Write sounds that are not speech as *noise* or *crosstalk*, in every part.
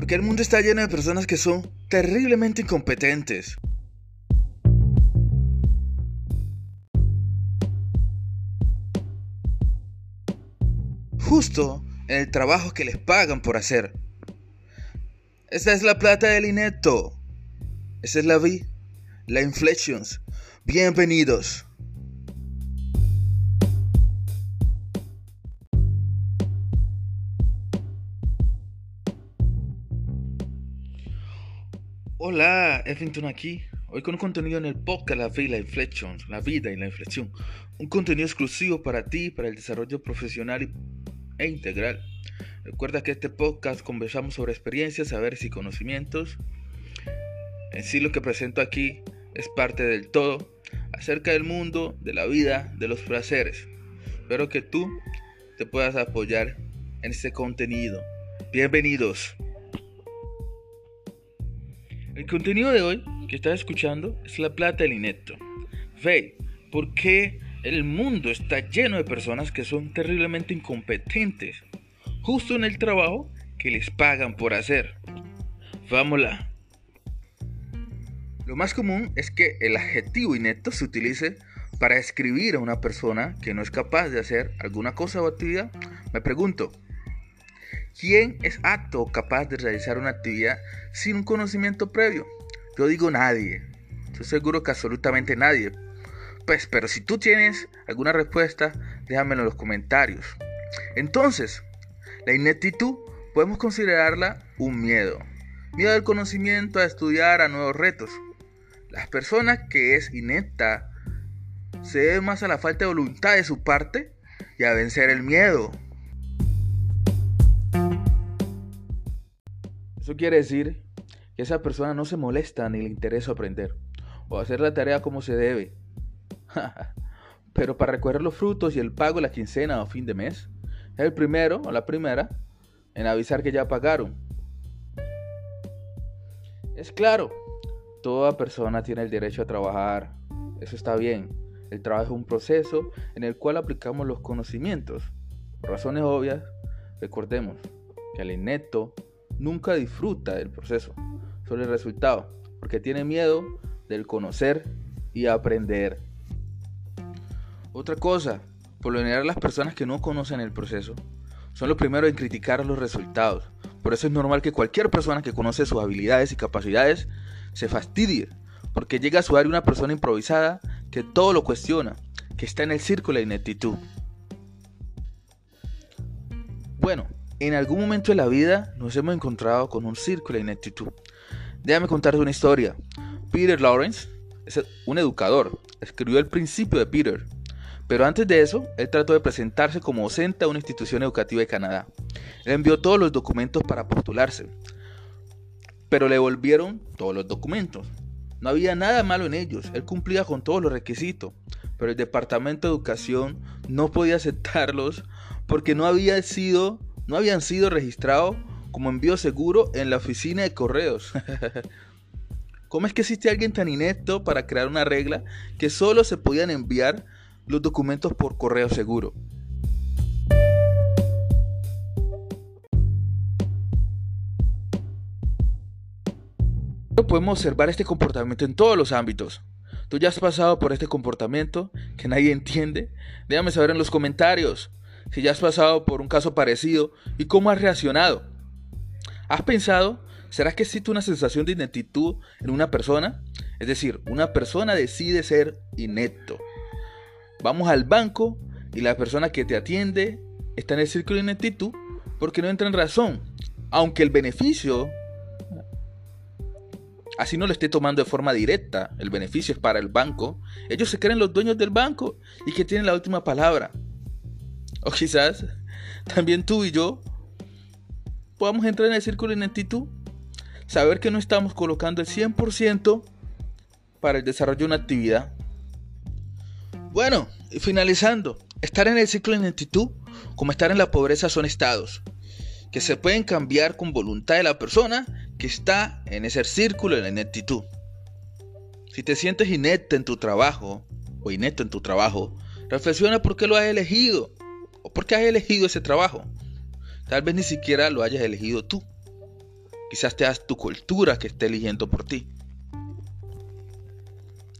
Porque el mundo está lleno de personas que son terriblemente incompetentes. Justo en el trabajo que les pagan por hacer. Esta es la plata del inepto. Esa es la V, la Inflections. Bienvenidos. Hola, Effington aquí. Hoy con un contenido en el podcast La Vida Inflection, la vida y la inflexión. Un contenido exclusivo para ti, para el desarrollo profesional e integral. Recuerda que este podcast conversamos sobre experiencias, saberes y conocimientos. En sí lo que presento aquí es parte del todo acerca del mundo, de la vida, de los placeres. Espero que tú te puedas apoyar en este contenido. Bienvenidos. El contenido de hoy que estás escuchando es la plata del inepto. Ve, ¿por qué el mundo está lleno de personas que son terriblemente incompetentes? Justo en el trabajo que les pagan por hacer. Vámonos. Lo más común es que el adjetivo inepto se utilice para describir a una persona que no es capaz de hacer alguna cosa o actividad. Me pregunto, ¿Quién es apto o capaz de realizar una actividad sin un conocimiento previo? Yo digo nadie. Estoy seguro que absolutamente nadie. Pues, pero si tú tienes alguna respuesta, déjamelo en los comentarios. Entonces, la ineptitud podemos considerarla un miedo. Miedo al conocimiento, a estudiar, a nuevos retos. Las personas que es inepta se debe más a la falta de voluntad de su parte y a vencer el miedo. Eso quiere decir que esa persona no se molesta ni le interesa aprender o hacer la tarea como se debe. *laughs* Pero para recoger los frutos y el pago la quincena o fin de mes, es el primero o la primera en avisar que ya pagaron. Es claro, toda persona tiene el derecho a trabajar. Eso está bien. El trabajo es un proceso en el cual aplicamos los conocimientos. Por razones obvias, recordemos que el inepto nunca disfruta del proceso, solo el resultado, porque tiene miedo del conocer y aprender. Otra cosa, por lo general las personas que no conocen el proceso son los primeros en criticar los resultados. Por eso es normal que cualquier persona que conoce sus habilidades y capacidades se fastidie, porque llega a su área una persona improvisada que todo lo cuestiona, que está en el círculo de ineptitud. Bueno, en algún momento de la vida nos hemos encontrado con un círculo de ineptitud. Déjame contarte una historia. Peter Lawrence es un educador, escribió el principio de Peter, pero antes de eso, él trató de presentarse como docente a una institución educativa de Canadá. Él envió todos los documentos para postularse, pero le volvieron todos los documentos. No había nada malo en ellos, él cumplía con todos los requisitos, pero el Departamento de Educación no podía aceptarlos porque no había sido no habían sido registrados como envío seguro en la oficina de correos. *laughs* ¿Cómo es que existe alguien tan inepto para crear una regla que solo se podían enviar los documentos por correo seguro? Podemos observar este comportamiento en todos los ámbitos. ¿Tú ya has pasado por este comportamiento que nadie entiende? Déjame saber en los comentarios si ya has pasado por un caso parecido y cómo has reaccionado. ¿Has pensado, será que existe una sensación de ineptitud en una persona? Es decir, una persona decide ser inepto. Vamos al banco y la persona que te atiende está en el círculo de ineptitud porque no entra en razón. Aunque el beneficio, así no lo esté tomando de forma directa, el beneficio es para el banco, ellos se creen los dueños del banco y que tienen la última palabra. O quizás también tú y yo podamos entrar en el círculo de ineptitud. Saber que no estamos colocando el 100% para el desarrollo de una actividad. Bueno, y finalizando, estar en el ciclo de ineptitud como estar en la pobreza son estados que se pueden cambiar con voluntad de la persona que está en ese círculo de la ineptitud. Si te sientes inepto en tu trabajo o inepto en tu trabajo, reflexiona por qué lo has elegido o por qué has elegido ese trabajo. Tal vez ni siquiera lo hayas elegido tú. Quizás te tu cultura que esté eligiendo por ti.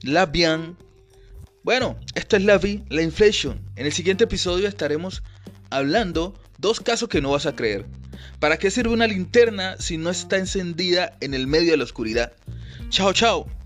La bien. Bueno, esto es la vi, la inflation. En el siguiente episodio estaremos hablando dos casos que no vas a creer. ¿Para qué sirve una linterna si no está encendida en el medio de la oscuridad? Chao, chao.